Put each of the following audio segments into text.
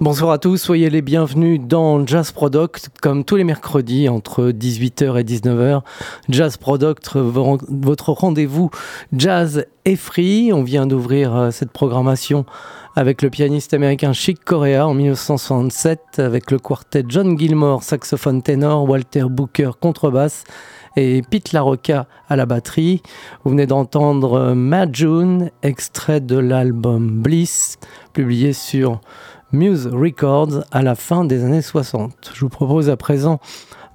Bonsoir à tous, soyez les bienvenus dans Jazz Product, comme tous les mercredis entre 18h et 19h. Jazz Product, votre rendez-vous jazz et free. On vient d'ouvrir euh, cette programmation avec le pianiste américain Chick Corea en 1967, avec le quartet John Gilmore, saxophone ténor, Walter Booker, contrebasse et Pete LaRocca à la batterie. Vous venez d'entendre euh, Mad June, extrait de l'album Bliss, publié sur Muse Records à la fin des années 60. Je vous propose à présent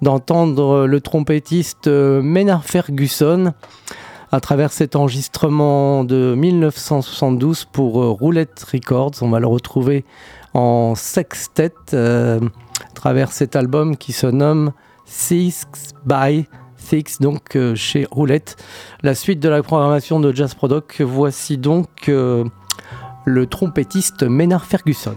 d'entendre le trompettiste euh, Maynard Ferguson à travers cet enregistrement de 1972 pour euh, Roulette Records. On va le retrouver en sextet euh, à travers cet album qui se nomme Six by Six, donc chez Roulette. La suite de la programmation de Jazz Product, voici donc le trompettiste Maynard Ferguson.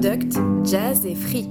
Product, Jazz et Free.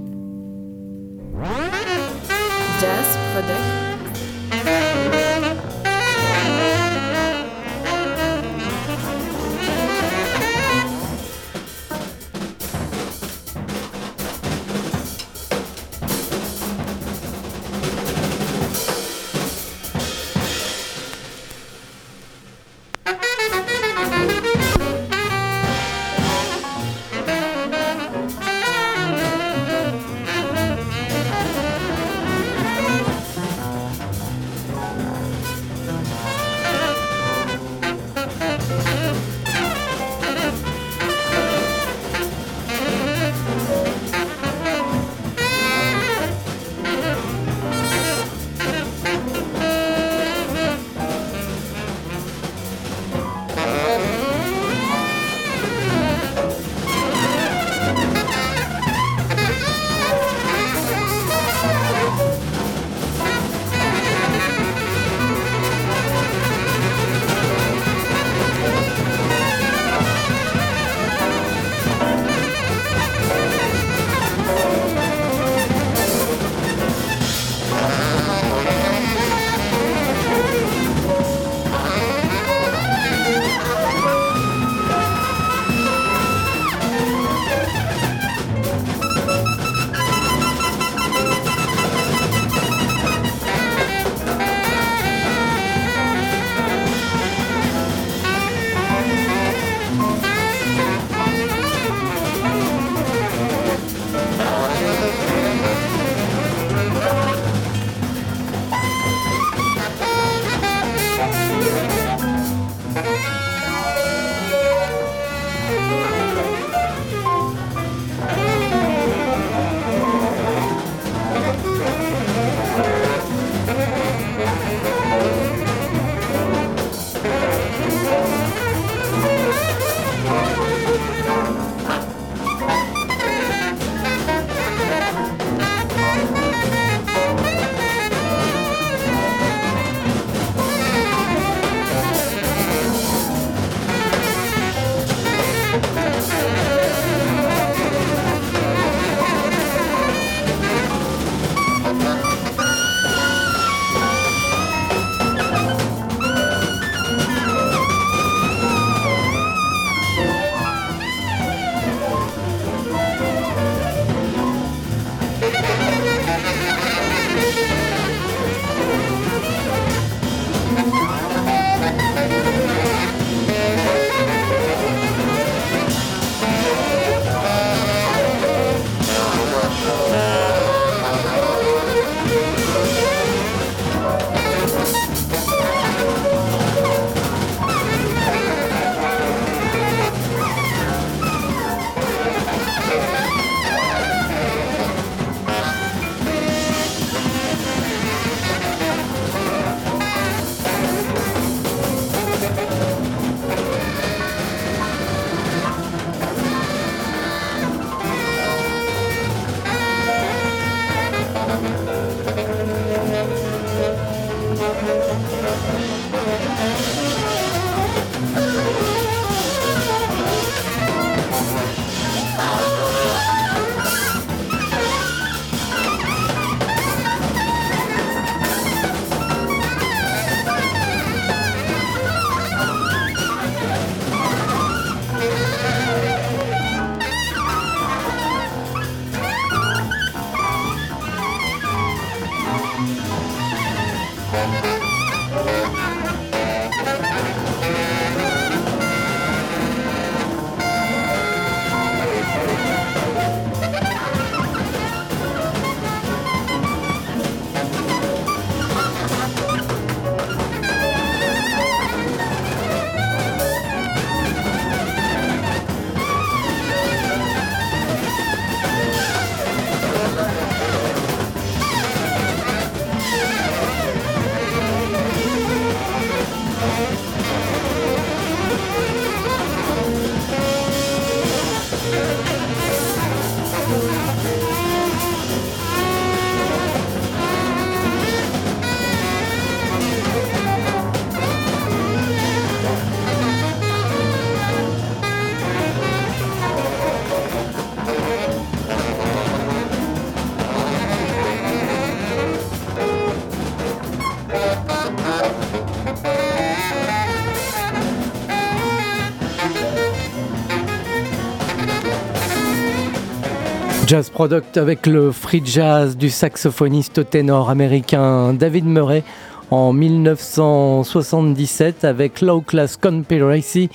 Jazz Product avec le free jazz du saxophoniste ténor américain David Murray en 1977 avec Low Class Conspiracy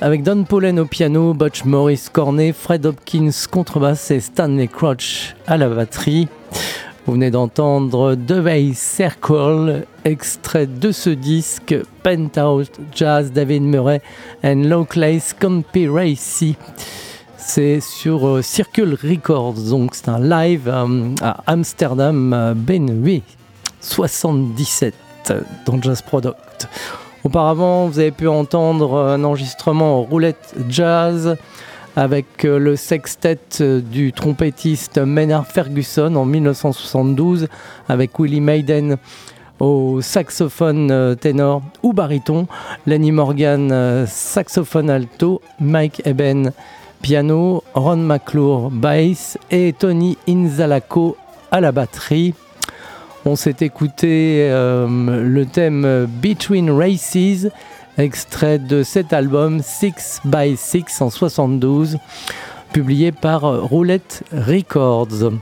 avec Don Pollen au piano, Butch Morris cornet, Fred Hopkins contrebasse et Stanley Crouch à la batterie. Vous venez d'entendre The Way Circle, extrait de ce disque Penthouse Jazz David Murray and Low Class Conspiracy. C'est sur euh, Circle Records, donc c'est un live euh, à Amsterdam, euh, Ben 77 dans Jazz Product. Auparavant, vous avez pu entendre un enregistrement en roulette jazz avec le sextet du trompettiste Maynard Ferguson en 1972 avec Willie Maiden au saxophone ténor ou baryton, Lenny Morgan saxophone alto, Mike Eben piano, Ron McClure bass et Tony Inzalaco à la batterie. On s'est écouté euh, le thème Between Races, extrait de cet album 6 by 6 en 72, publié par Roulette Records.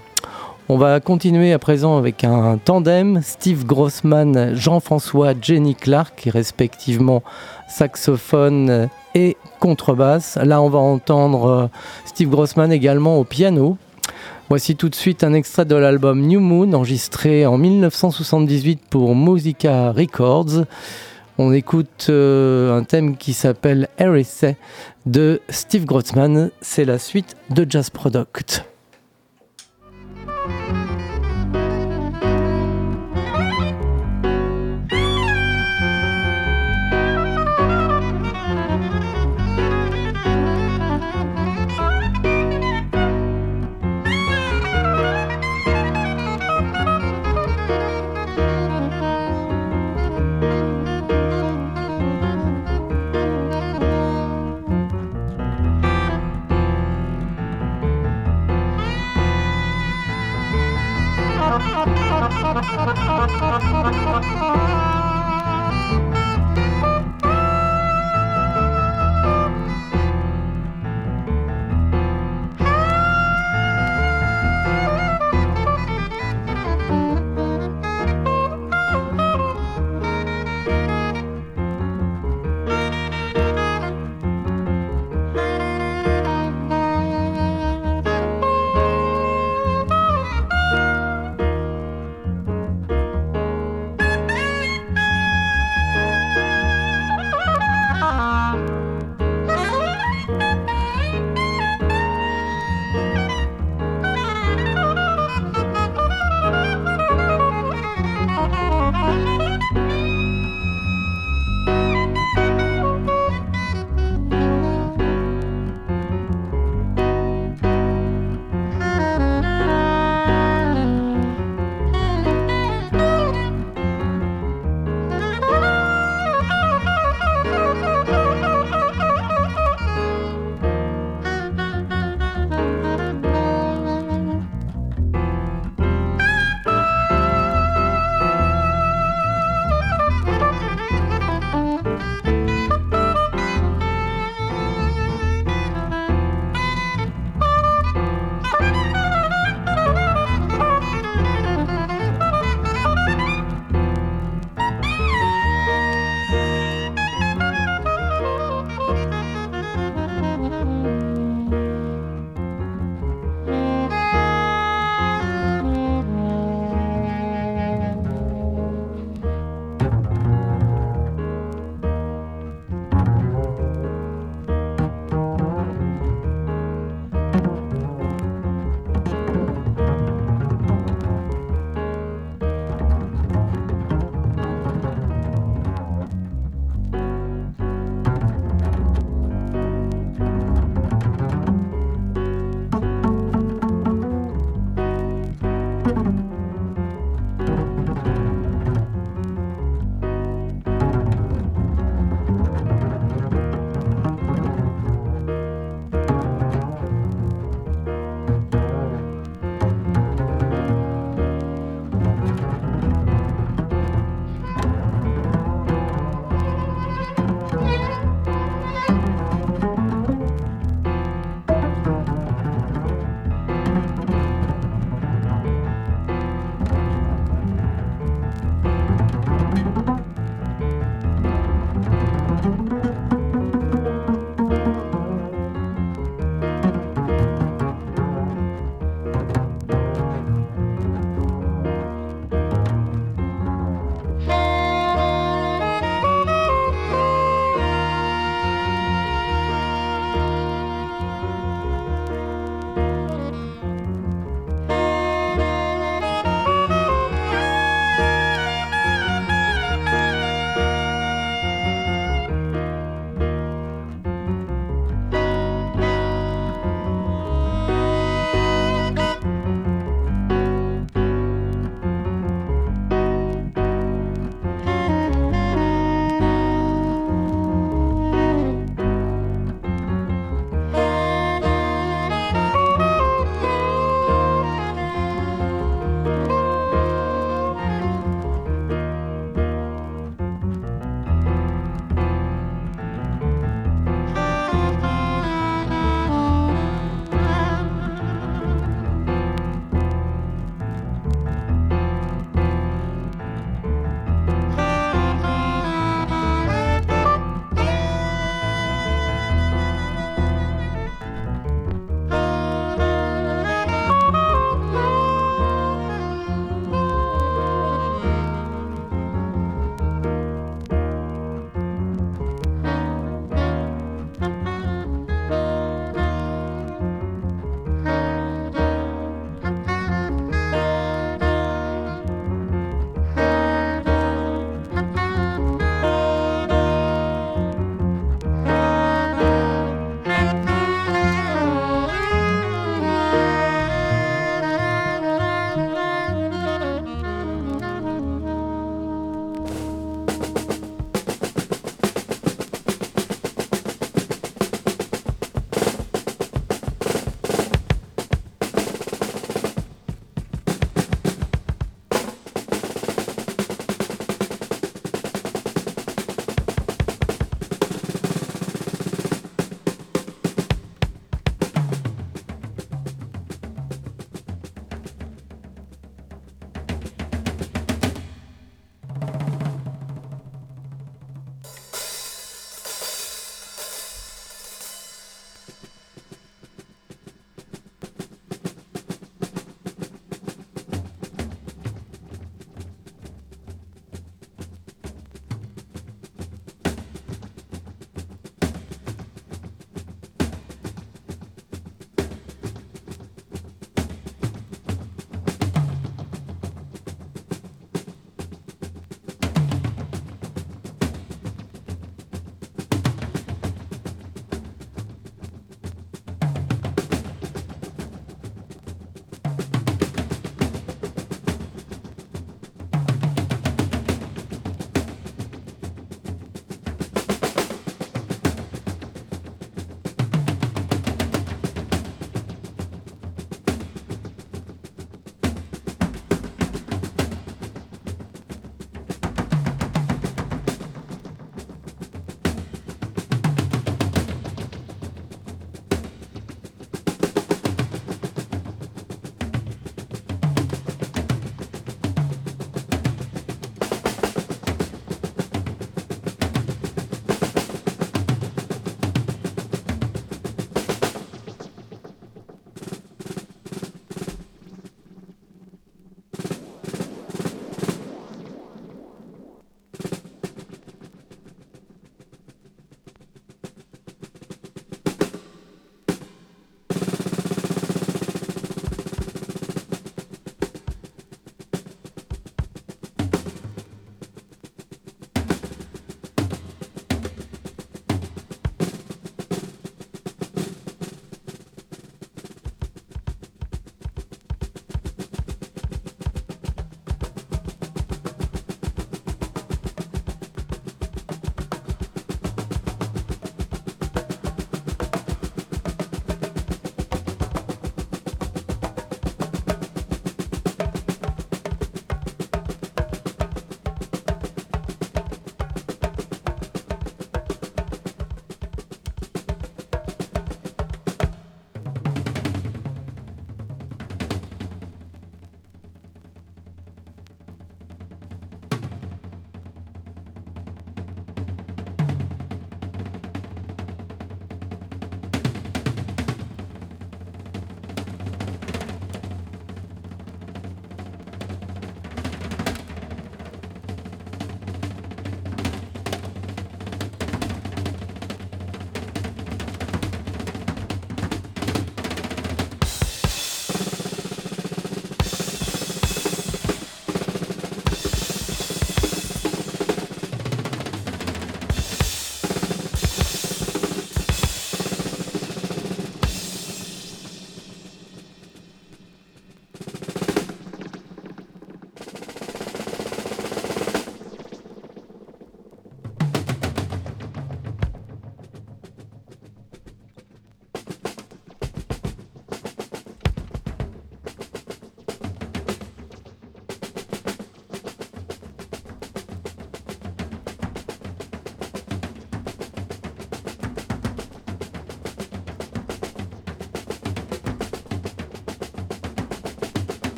On va continuer à présent avec un tandem, Steve Grossman, Jean-François, Jenny Clark, respectivement saxophone et contrebasse. Là, on va entendre euh, Steve Grossman également au piano. Voici tout de suite un extrait de l'album New Moon, enregistré en 1978 pour Musica Records. On écoute euh, un thème qui s'appelle Heresy de Steve Grossman. C'est la suite de Jazz Product.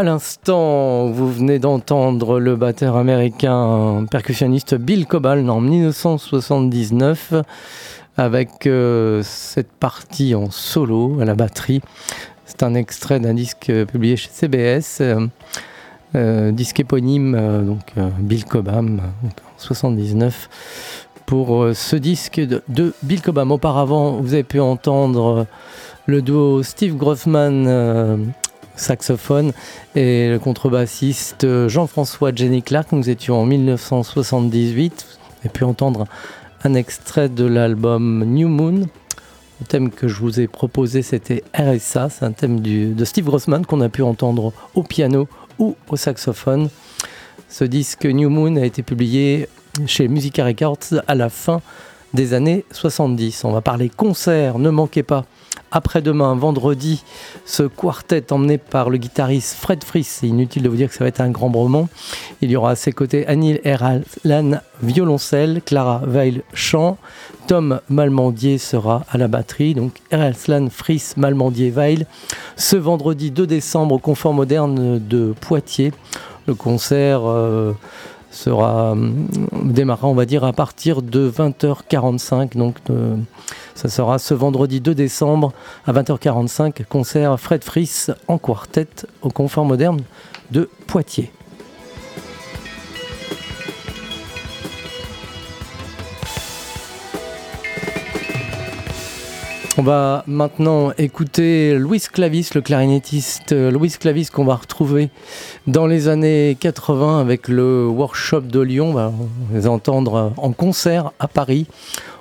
À l'instant, vous venez d'entendre le batteur américain percussionniste Bill Cobal en 1979 avec euh, cette partie en solo à la batterie. C'est un extrait d'un disque publié chez CBS, euh, euh, disque éponyme, donc Bill Cobham, en 79. Pour ce disque de, de, Bill Cobham, auparavant, vous avez pu entendre le duo Steve Grossman saxophone, et le contrebassiste Jean-François Jenny Clark. Nous étions en 1978. Vous avez pu entendre un extrait de l'album New Moon. Le thème que je vous ai proposé, c'était RSA. C'est un thème de Steve Grossman qu'on a pu entendre au piano ou au saxophone. Ce disque New Moon a été publié chez Musica Records à la fin des années 70. On va parler concert, ne manquez pas après-demain, vendredi, ce quartet emmené par le guitariste Fred Fries. C'est inutile de vous dire que ça va être un grand bromont. Il y aura à ses côtés Anil Erlan, violoncelle, Clara Weil, chant. Tom Malmandier sera à la batterie. Donc Erlan, Fries, Malmandier, Weil. Ce vendredi 2 décembre au Confort Moderne de Poitiers. Le concert. Euh, sera euh, démarrera, on va dire, à partir de 20h45. Donc, euh, ça sera ce vendredi 2 décembre à 20h45, concert Fred Fries en quartet au Confort Moderne de Poitiers. On va maintenant écouter Louis Clavis, le clarinettiste Louis Clavis qu'on va retrouver dans les années 80 avec le workshop de Lyon. On va les entendre en concert à Paris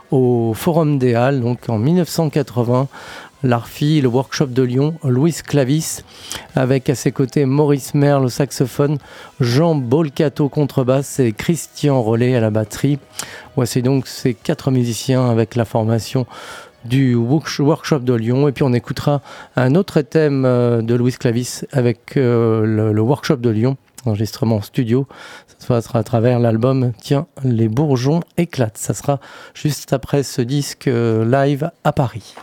au Forum des Halles, donc en 1980. L'Arfi, le workshop de Lyon, Louis Clavis, avec à ses côtés Maurice Merle au saxophone, Jean Bolcato contrebasse et Christian Rollet à la batterie. Voici donc ces quatre musiciens avec la formation du workshop de Lyon. Et puis on écoutera un autre thème euh, de Louis Clavis avec euh, le, workshop de Lyon, enregistrement studio. Ça sera à travers l'album Tiens, les bourgeons éclatent. Ça sera juste après ce disque euh, live à Paris.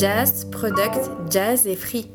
Jazz, Product, Jazz et Free.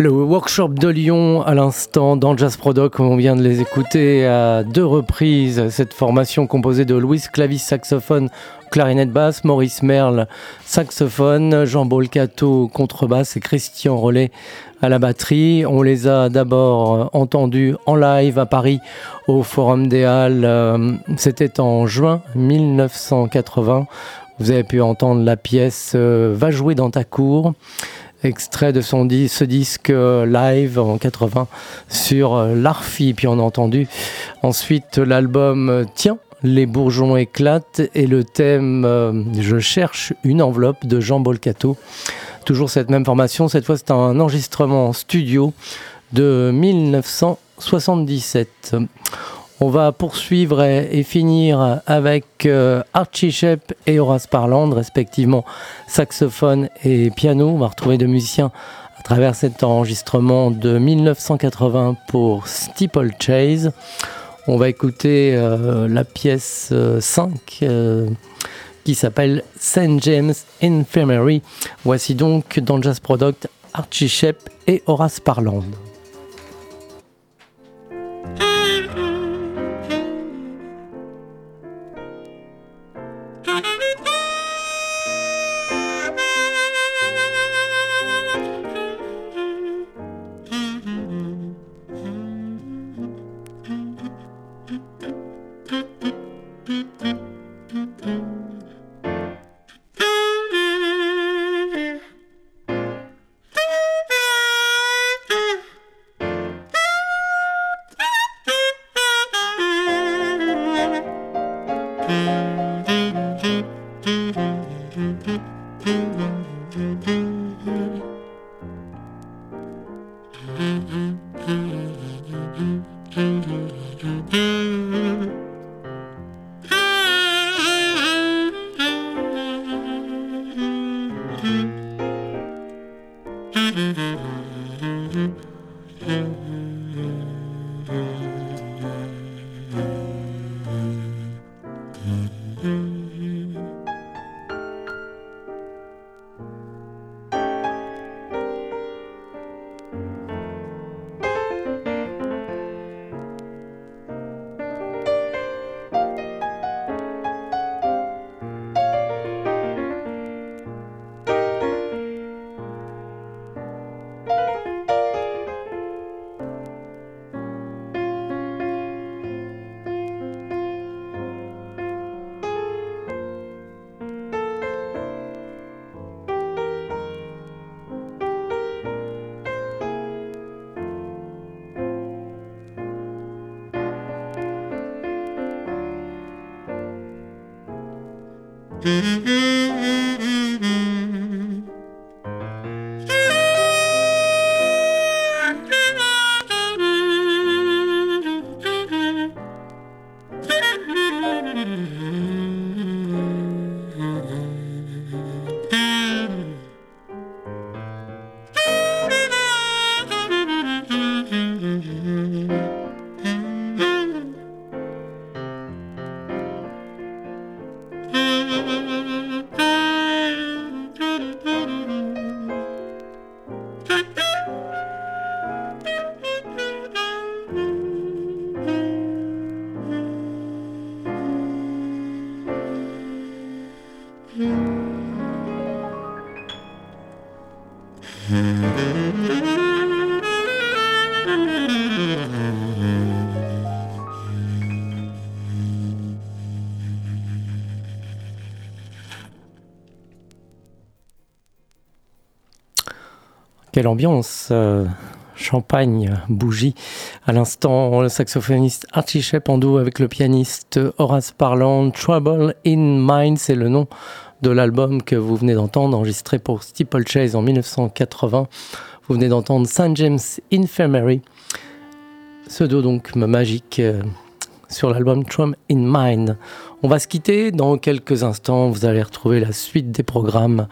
Le workshop de Lyon à l'instant dans Jazz Prodoc, on vient de les écouter à deux reprises. Cette formation composée de Louis Clavis saxophone, clarinette basse, Maurice Merle saxophone, Jean Bolcato contrebasse et Christian Rollet à la batterie. On les a d'abord entendus en live à Paris au Forum des Halles. Euh, c'était en juin 1980. Vous avez pu entendre la pièce euh, Va jouer dans ta cour extrait de son ce disque euh, live en 80 sur euh, l'Arfi. Puis on a entendu ensuite l'album euh, Tiens, les bourgeons éclatent et le thème Je cherche une enveloppe de Jean Bolcato. Toujours cette même formation, cette fois c'est un enregistrement studio de 1977. On va poursuivre et, finir avec euh, Archie Shep et Horace Parland, respectivement saxophone et piano. On va retrouver deux musiciens à travers cet enregistrement de 1980 pour Steeple Chase. On va écouter euh, la pièce 5 euh, qui s'appelle St. James Infirmary. Voici donc dans Jazz Product Archie Shep et Horace Parland. Quelle ambiance euh, Champagne, bougie. À l'instant, le saxophoniste Archie Shep en duo avec le pianiste Horace Parland. Trouble in Mind, c'est le nom de l'album que vous venez d'entendre, enregistré pour Steeplechase en 1980. Vous venez d'entendre St. James Infirmary. Ce dos donc magique euh, sur l'album Trouble in Mind. On va se quitter dans quelques instants. Vous allez retrouver la suite des programmes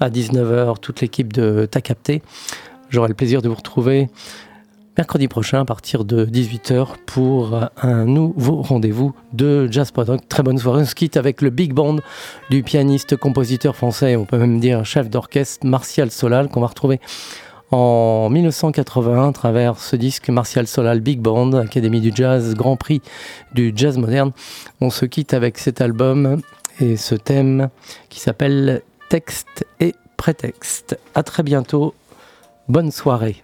à 19h, toute l'équipe de Ta Capté. J'aurai le plaisir de vous retrouver mercredi prochain à partir de 18h pour un nouveau rendez-vous de Jazz Product. Très bonne soirée. On se quitte avec le big band du pianiste, compositeur français, on peut même dire chef d'orchestre Martial Solal qu'on va retrouver en 1981 à travers ce disque Martial Solal Big Band, Académie du Jazz, Grand Prix du Jazz moderne. On se quitte avec cet album et ce thème qui s'appelle Texte et prétexte. À très bientôt. Bonne soirée.